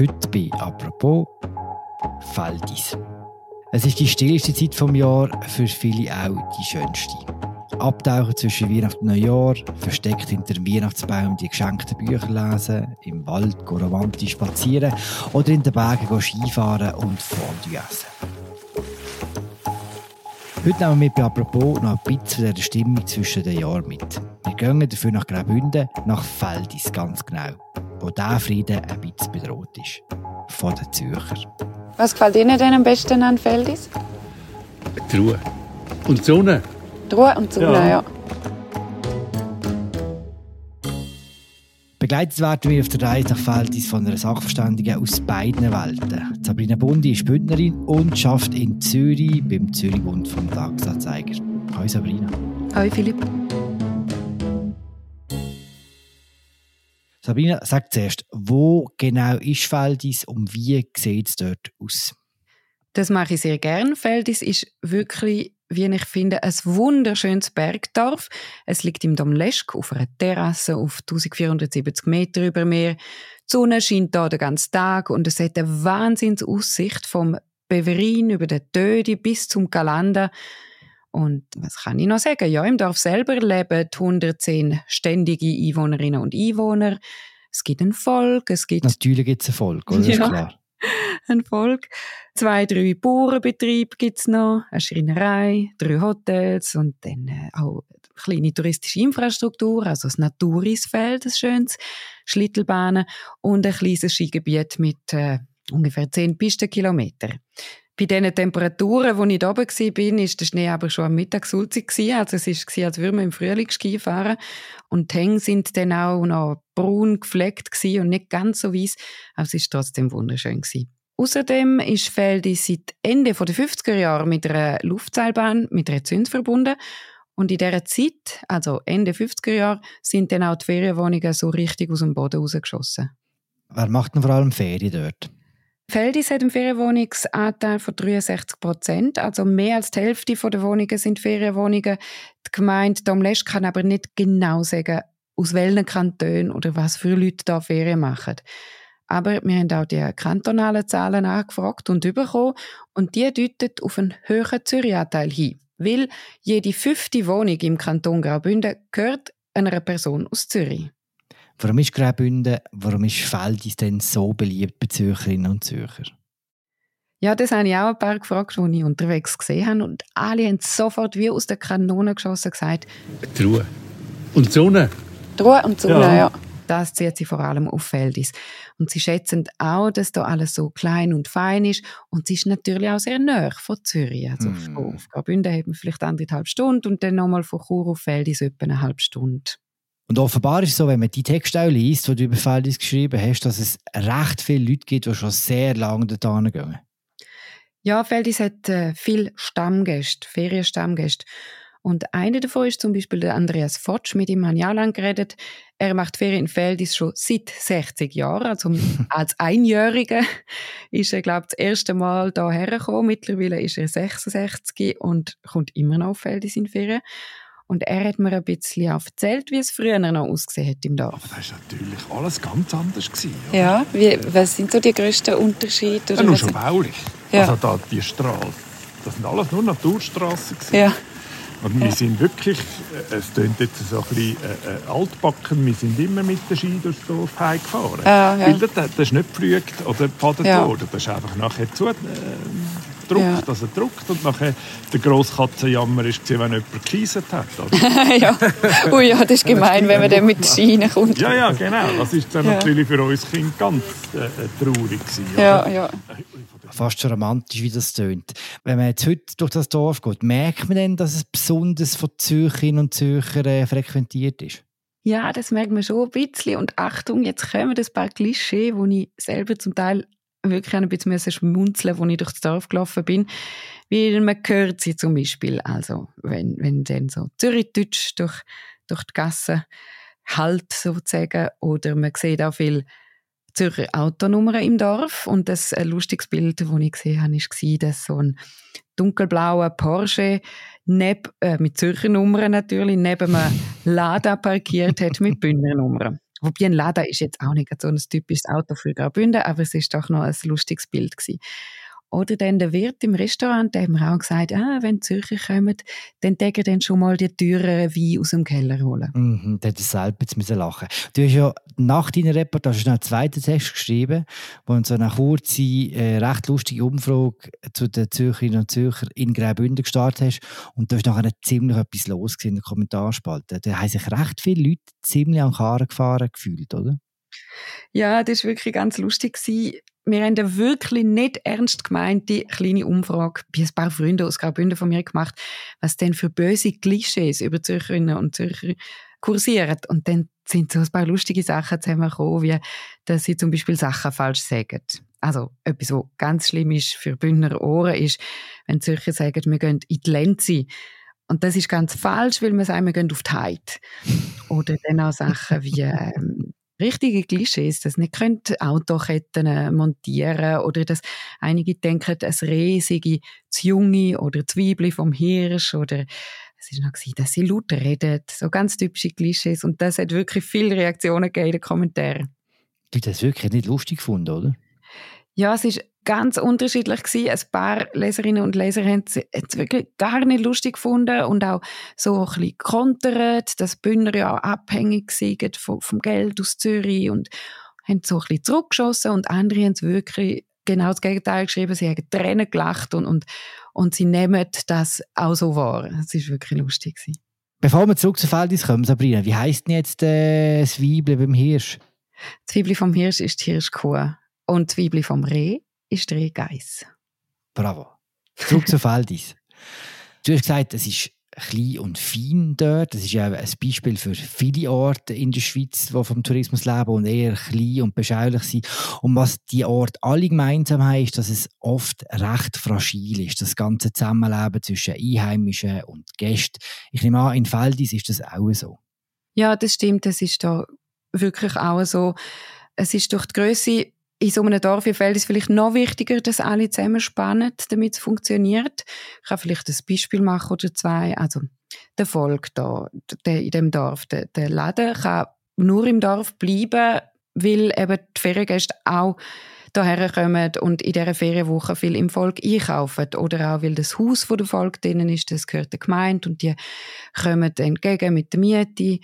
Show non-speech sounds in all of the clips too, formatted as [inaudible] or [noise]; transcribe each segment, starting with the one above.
Heute bei «Apropos» Feldis. Es ist die stillste Zeit vom Jahr, für viele auch die schönste. Abtauchen zwischen Weihnachten und Neujahr, versteckt hinter dem Weihnachtsbaum die geschenkten Bücher lesen, im Wald romantisch spazieren oder in den Bergen Skifahren und Fondue essen. Heute nehmen wir bei «Apropos» noch ein bisschen der Stimmung zwischen den Jahren mit. Wir gehen dafür nach Graubünden, nach Feldis ganz genau, wo dieser Frieden ein bisschen bedroht ist. Von den Zürcher. Was gefällt Ihnen denn am besten an Feldis? Die Ruhe. Und die Sonne. Die Ruhe und die Sonne, ja. ja. Begleitet werden wir auf der Reise nach Feldis von einer Sachverständigen aus beiden Welten. Sabrina Bundi ist Bündnerin und schafft in Zürich beim Zürich Bund vom Tagesanzeiger. Hallo Sabrina. Hallo Philipp. Sabrina, sag zuerst, wo genau ist Feldis und wie sieht es dort aus? Das mache ich sehr gern. Feldis ist wirklich, wie ich finde, ein wunderschönes Bergdorf. Es liegt im Domleschk auf einer Terrasse auf 1470 Meter über Meer. Die Sonne scheint da den ganzen Tag und es hat eine Wahnsinnsaussicht vom Beverin über den Tödi bis zum Galanda. Und was kann ich noch sagen? Ja, im Dorf selber leben 110 ständige Einwohnerinnen und Einwohner. Es gibt ein Volk, es gibt... Natürlich gibt es ein Volk, oder? Ja. Ist klar. [laughs] ein Volk. Zwei, drei Bauernbetriebe gibt es noch, eine Schreinerei, drei Hotels und dann äh, auch kleine touristische Infrastruktur, also das Naturisfeld, ein schönes, Schlittelbahnen und ein kleines Skigebiet mit äh, ungefähr zehn Pistenkilometern. Bei diesen Temperaturen, wo ich da oben war, ist der Schnee aber schon am Mittag sulzig Also es war, als würden wir im Frühling Ski fahren. Und die Hänge sind dann auch noch braun gefleckt und nicht ganz so weiß. Aber es war trotzdem wunderschön. Außerdem ist Feldi seit Ende der 50er Jahre mit einer Luftseilbahn, mit einer Zünd verbunden. Und in dieser Zeit, also Ende 50er Jahre, sind dann auch die Ferienwohnungen so richtig aus dem Boden rausgeschossen. Wer macht denn vor allem Ferien dort? Feldis hat einen Ferienwohnungsanteil von 63 Prozent, also mehr als die Hälfte der Wohnungen sind Ferienwohnungen. Die Gemeinde Domlesch kann aber nicht genau sagen, aus welchen Kantonen oder was für Leute da Ferien machen. Aber wir haben auch die kantonalen Zahlen angefragt und bekommen und die deuten auf einen höheren Zürich-Anteil hin. Weil jede fünfte Wohnung im Kanton Graubünden gehört einer Person aus Zürich. Warum ist Graubünden, warum ist Feldis denn so beliebt bei Zürcherinnen und Zürcher? Ja, das habe ich auch ein paar gefragt, die ich unterwegs gesehen habe. Und alle haben sofort wie aus der Kanone geschossen gesagt. Die Ruhe. Und die Sonne. Die Ruhe und die Sonne, ja. ja. Das zieht sie vor allem auf Feldis. Und sie schätzen auch, dass da alles so klein und fein ist. Und sie ist natürlich auch sehr nah von Zürich. Also mm. auf Graubünden haben wir vielleicht anderthalb Stunden und dann nochmal von Chur auf Feldis etwa eine halbe Stunde. Und offenbar ist es so, wenn man die Texte auch liest, die du über Feldis geschrieben hast, dass es recht viele Leute gibt, die schon sehr lange dorthin gehen. Ja, Feldis hat äh, viele Stammgäste, Ferienstammgäste. Und einer davon ist zum Beispiel der Andreas Fotsch, mit ihm habe ich auch lange geredet. Er macht Ferien in Feldis schon seit 60 Jahren, also [laughs] als Einjähriger ist er, glaube ich, das erste Mal hierher gekommen. Mittlerweile ist er 66 und kommt immer noch auf Feldis in Ferien. Und er hat mir ein bisschen auch erzählt, wie es früher noch ausgesehen hat im Dorf. Aber das war natürlich alles ganz anders. Gewesen, ja, wie, was sind so die grössten Unterschiede? ja, nur schon baulich. Ja. Also da, die Straße, das sind alles nur Naturstraßen. Ja. Und wir sind wirklich, äh, es klingt jetzt so ein bisschen äh, äh, altbacken, wir sind immer mit der Ski durchs Dorf heimgefahren. Ja, ja. Weil das, das ist nicht geflügt oder gefadet ja. worden, das ist einfach nachher zu, äh, druckt, ja. dass er druckt. Und nachher der grosse Katzenjammer war, wenn jemand gekieset hat. [laughs] ja. Ui, ja, das ist gemein, wenn man dann mit der Schiene kommt. Ja, ja, genau. Das ist dann ja. natürlich für uns Kinder ganz äh, traurig gewesen. Ja, ja. Fast schon romantisch, wie das tönt. Wenn man jetzt heute durch das Dorf geht, merkt man dann, dass es besonders von Zürcherinnen und Zürchern äh, frequentiert ist? Ja, das merkt man schon ein bisschen. Und Achtung, jetzt kommen ein paar Klischee, die ich selber zum Teil wirklich ein bisschen schmunzeln, als ich durchs Dorf gelaufen bin. Weil man hört sie zum Beispiel, also wenn, wenn dann so Zürichdeutsch durch, durch die Gasse halt sozusagen, oder man sieht auch viel Zürcher Autonummern im Dorf und das ein lustiges Bild, das ich gesehen habe, war, dass so ein dunkelblauer Porsche neb, äh, mit Zürcher Nummern natürlich neben einem Lada parkiert hat mit [laughs] Bündner Nummern. Wobei ein Lada ist jetzt auch nicht so ein typisches Auto für Graubünden, aber es ist doch noch ein lustiges Bild gewesen. Oder dann der Wirt im Restaurant, der hat mir auch gesagt, ah, wenn Zürcher kommen, dann denken dann schon mal die teuren Wein aus dem Keller holen. Mhm, da hätte ich selber jetzt lachen Du hast ja nach deiner Reportage noch einen zweiten Text geschrieben, wo du so eine kurze, äh, recht lustige Umfrage zu den Zürcherinnen und Zürchern in Graubünden gestartet hast. Und da ist nachher ziemlich etwas los in der Kommentarspalte. Da haben sich recht viele Leute ziemlich an Karren gefahren gefühlt, oder? Ja, das war wirklich ganz lustig wir haben eine wirklich nicht ernst gemeinte kleine Umfrage bei ein paar Freunden aus Graubünden von mir gemacht, was denn für böse Klischees über Zürcherinnen und Zürcher kursieren. Und dann sind so ein paar lustige Sachen zusammengekommen, wie, dass sie zum Beispiel Sachen falsch sagen. Also, etwas, was ganz schlimm ist für Bündner Ohren, ist, wenn Zürcher sagen, wir gehen in die Lenzi. Und das ist ganz falsch, weil wir sagen, wir gehen auf die Heid. Oder dann auch Sachen wie, [laughs] ähm, richtige Klischees, dass nicht könnt Autoketten äh, montieren oder dass einige denken, es sei zu junge oder Zwiebel vom Hirsch oder es ist noch gewesen, dass sie laut reden, so ganz typische Klischees und das hat wirklich viele Reaktionen gegeben in den Kommentaren. Du hast das wirklich nicht lustig gefunden, oder? Ja, es ist ganz unterschiedlich gewesen. Ein paar Leserinnen und Leser haben es wirklich gar nicht lustig gefunden und auch so ein bisschen kontert, dass Bündner ja auch abhängig sind vom, vom Geld aus Zürich und haben so ein bisschen zurückgeschossen und andere haben es wirklich genau das Gegenteil geschrieben. Sie haben Tränen gelacht und, und, und sie nehmen das auch so wahr. Es war wirklich lustig. Gewesen. Bevor wir zurück zu Feldis kommen, Sabrina, wie heisst denn jetzt äh, das Weibli beim Hirsch? Das Weibli vom Hirsch ist die Hirschkuh und das Weibli vom Reh ist Drehgeiss. Bravo. Zurück zu Feldis. Du hast gesagt, es ist klein und fein dort. Das ist ja ein Beispiel für viele Orte in der Schweiz, die vom Tourismus leben und eher klein und beschaulich sind. Und was die Orte alle gemeinsam haben, ist, dass es oft recht fragil ist. Das ganze Zusammenleben zwischen Einheimischen und Gästen. Ich nehme an, in Feldis ist das auch so. Ja, das stimmt. Das ist da wirklich auch so. Es ist durch die Größe in so einem Dorf wie Feld ist vielleicht noch wichtiger, dass alle zusammenspannen, damit es funktioniert. Ich kann vielleicht ein Beispiel machen oder zwei. Also, der Volk da, der in dem Dorf, der, der Laden kann nur im Dorf bleiben, weil eben die Feriengäste auch daher kommen und in dieser Ferienwoche viel im Volk einkaufen. Oder auch, weil das Haus von der Volk drinnen ist, das gehört der Gemeinde und die kommen entgegen mit der Miete.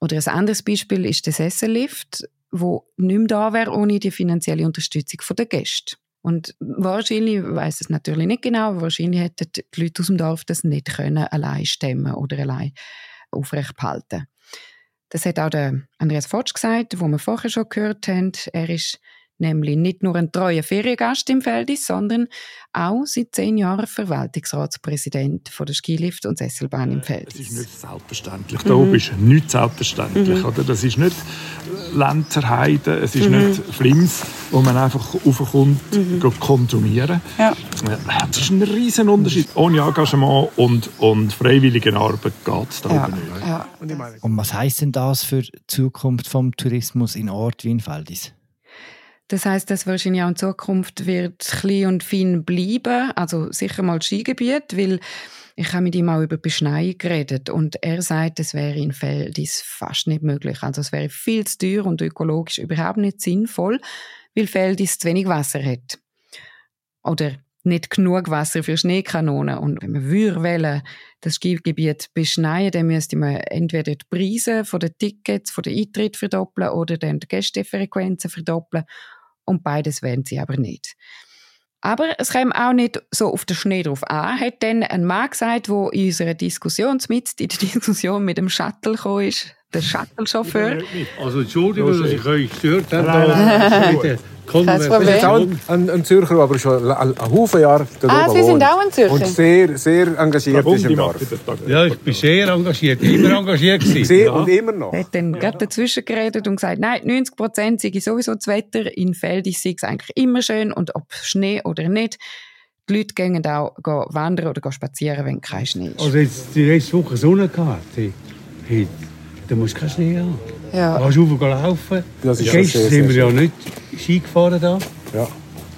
Oder ein anderes Beispiel ist der Sessellift wo nicht mehr da wäre ohne die finanzielle Unterstützung der Gäste. Und wahrscheinlich, ich weiss es natürlich nicht genau, wahrscheinlich hätten die Leute aus dem Dorf das nicht können, allein stemmen oder allein aufrecht behalten. Das hat auch der Andreas Fortsch gesagt, wo wir vorher schon gehört haben. Er ist nämlich nicht nur ein treuer Feriengast im Feldis, sondern auch seit zehn Jahren Verwaltungsratspräsident von der Skilift und Sesselbahn im Feldis. Das ist nicht selbstverständlich. Mhm. Da oben ist nichts selbstverständlich. Mhm. Oder? Das ist nicht Lenzerheide, es ist mhm. nicht Flims, wo man einfach raufkommt, mhm. konsumieren. Ja. Das ist ein riesen Unterschied. Ohne Engagement und, und freiwillige Arbeit geht es da ja. oben nicht. Ja. Und was heisst denn das für die Zukunft des Tourismus in Ort wie in Feldis? Das heißt, dass wahrscheinlich auch in Zukunft wird klein und fein bleiben, also sicher mal Skigebiet, weil ich habe mit ihm auch über Beschneiung geredet und er sagt, es wäre in Feldis fast nicht möglich. Also es wäre viel zu teuer und ökologisch überhaupt nicht sinnvoll, weil Feldis zu wenig Wasser hat. Oder nicht genug Wasser für Schneekanonen. Und wenn man würde das Skigebiet beschneien, dann müsste man entweder die Preise von den Tickets, von den Eintritt verdoppeln oder dann die Gästefrequenzen verdoppeln. Und beides wollen sie aber nicht. Aber es kam auch nicht so auf den Schnee drauf an, hat dann ein Mann gesagt, der in unserer Diskussion, mit in der Diskussion mit dem Shuttle gekommen ist, der Shuttle-Chauffeur. Also Entschuldigung, dass ich euch gestört habe. Das ist auch ein, ein Zürcher, aber schon einen Haufen Jahre dort Ah, Sie sind auch ein Zürcher? Und sehr, sehr engagiert ist im Dorf. Ja, ich bin sehr engagiert, immer engagiert gewesen. Ja. Und immer noch. Er hat dann gerade dazwischen geredet und gesagt, nein, 90 Prozent sei sowieso das Wetter, in Feldis sei es eigentlich immer schön und ob Schnee oder nicht. Die Leute gehen auch wandern oder spazieren, wenn kein Schnee ist. Also jetzt die letzte Woche Sonne gehabt. Hey, hey, da musst du keinen Schnee haben. Ja. Du kannst. Das ist Gestern sind wir ja nicht Ski gefahren da. Ja.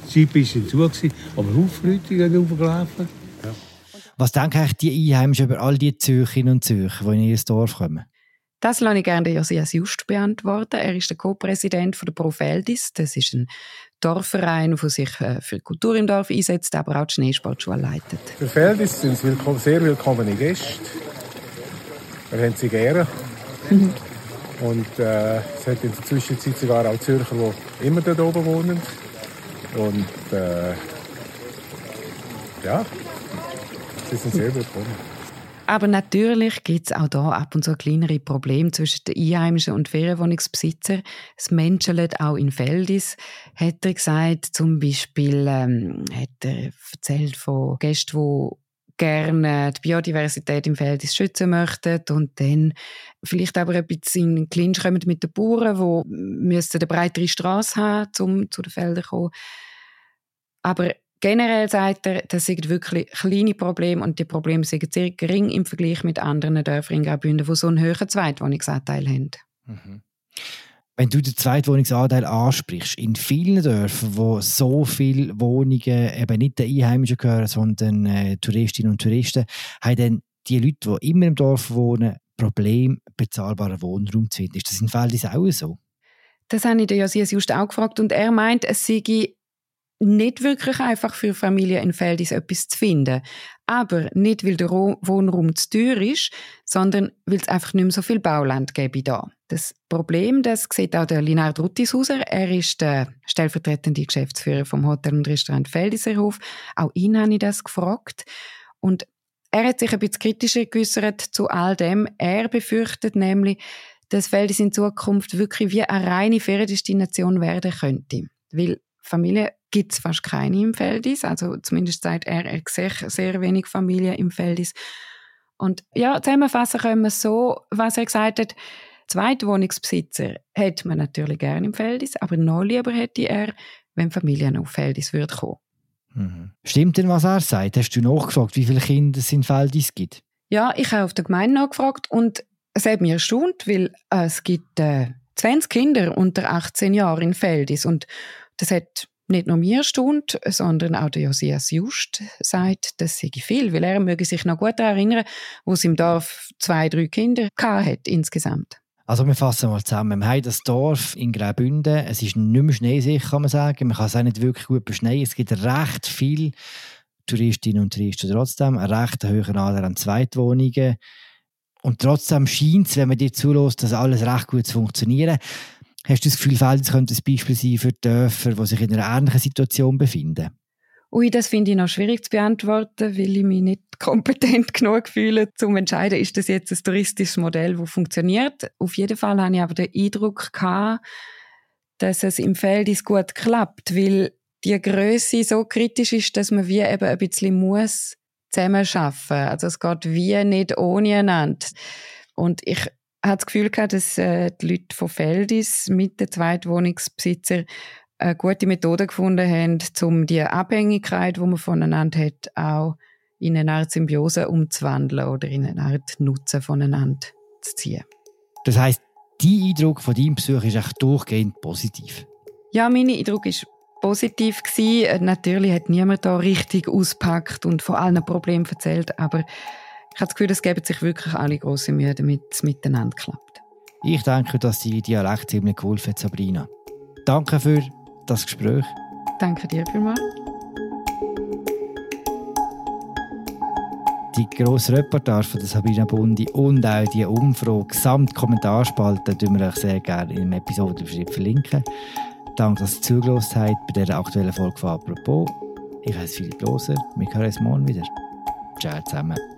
Die Ski waren zu, gewesen, aber Haufen Leute sind raufgelaufen. Ja. Was denken eigentlich die Einheimischen über all die Zürcherinnen und Zürcher, die in ihr Dorf kommen? Das lasse ich gerne Josias Just beantworten. Er ist der Co-Präsident der Profeldis. Das ist ein Dorfverein, der sich äh, für Kultur im Dorf einsetzt, aber auch die Schneesportschule leitet. Für Feldis sind es sehr willkommene Gäste. Wir haben sie gerne. Mhm. Und äh, es hat in der Zwischenzeit sogar auch Zürcher, die immer dort oben wohnen. Und äh, ja, sie sind sehr willkommen. Aber natürlich gibt es auch da ab und zu kleinere Probleme zwischen den Einheimischen und Ferienwohnungsbesitzern. Es menschelt auch in Feldis, hat er gesagt. Zum Beispiel ähm, hat er erzählt von Gästen, die gerne die Biodiversität im Feldis schützen möchten und dann vielleicht aber ein bisschen in den Clinch kommen mit den Bauern, die eine breitere Straße haben, um zu den Feldern zu kommen. Aber Generell sagt er, das sind wirklich kleine Probleme und die Probleme sind sehr gering im Vergleich mit anderen Dörfern in Graubünden, die so einen höheren Zweitwohnungsanteil haben. Mhm. Wenn du den Zweitwohnungsanteil ansprichst, in vielen Dörfern, wo so viele Wohnungen eben nicht den Einheimischen gehören, sondern äh, Touristinnen und Touristen, haben dann die Leute, die immer im Dorf wohnen, Problem, bezahlbaren Wohnraum zu finden. Ist das in Feldis auch so? Das habe ich Josias just auch gefragt und er meint, es sei nicht wirklich einfach für Familien in Feldis etwas zu finden. Aber nicht, weil der Wohnraum zu teuer ist, sondern weil es einfach nicht mehr so viel Bauland gäbe da. Das Problem, das sieht auch der Linard Ruttishauser. Er ist der stellvertretende Geschäftsführer vom Hotel und Restaurant Feldiserhof. Auch ihn habe ich das gefragt. Und er hat sich ein bisschen kritischer geäußert zu all dem. Er befürchtet nämlich, dass Feldis in Zukunft wirklich wie eine reine Feriendestination werden könnte. Weil Familien gibt es fast keine im Feldis. Also zumindest sagt er, er sieht sehr wenig Familien im Feldis. Und ja, zusammenfassen können wir so, was er gesagt hat, Zweitwohnungsbesitzer hätte man natürlich gerne im Feldis, aber noch lieber hätte er, wenn Familien auf Feldis würde kommen. Mhm. Stimmt denn, was er sagt? Hast du nachgefragt, wie viele Kinder es in Feldis gibt? Ja, ich habe auf der Gemeinde nachgefragt und es hat mich erstaunt, weil äh, es gibt äh, 20 Kinder unter 18 Jahren in Feldis und das hat nicht nur mir stund, sondern auch der Josias Just sagt, das sei viel, weil er möge sich noch gut daran erinnern, wo es im Dorf zwei, drei Kinder hat insgesamt. Also wir fassen mal zusammen. Wir haben das Dorf in Graubünden. Es ist nicht mehr schneesicher, kann man sagen. Man kann es auch nicht wirklich gut beschneien. Es gibt recht viele Touristinnen und Touristen trotzdem. Einen recht hohen Anteil an Zweitwohnungen. Und trotzdem scheint es, wenn man dir zulässt, dass alles recht gut zu funktionieren. Hast du das Gefühl, Feldes könnte ein Beispiel sein für Dörfer, die sich in einer ähnlichen Situation befinden? Ui, das finde ich noch schwierig zu beantworten, weil ich mich nicht [laughs] kompetent genug fühle, um zu entscheiden, ist das jetzt ein touristisches Modell, das funktioniert. Auf jeden Fall habe ich aber den Eindruck gehabt, dass es im Feldis gut klappt, weil die Größe so kritisch ist, dass man wie eben ein bisschen muss zusammen schaffen. Also es geht wie nicht ohne einander. Und ich habe das Gefühl gehabt, dass äh, die Leute von Feldis mit den Zweitwohnungsbesitzern eine gute Methode gefunden haben, um die Abhängigkeit, die man voneinander hat, auch in eine Art Symbiose umzuwandeln oder in eine Art Nutzen voneinander zu ziehen. Das heißt, dein Eindruck von deinem Besuch ist echt durchgehend positiv? Ja, mein Eindruck ist positiv gewesen. Natürlich hat niemand da richtig auspackt und von allen Problemen erzählt, aber ich habe das Gefühl, es geben sich wirklich alle große Mühe, damit es miteinander klappt. Ich denke, dass die Dialekt ziemlich geholfen hat, Sabrina. Danke für das Gespräch. Danke dir vielmals. Die grosse Reportage von Sabrina Bundi und auch die Umfrage samt Kommentarspalte tun wir euch sehr gerne in der Episode verlinken. Danke, dass ihr zugelassen habt bei dieser aktuellen Folge von «Apropos». Ich heiße Philipp Loser. Wir hören uns morgen wieder. Ciao zusammen.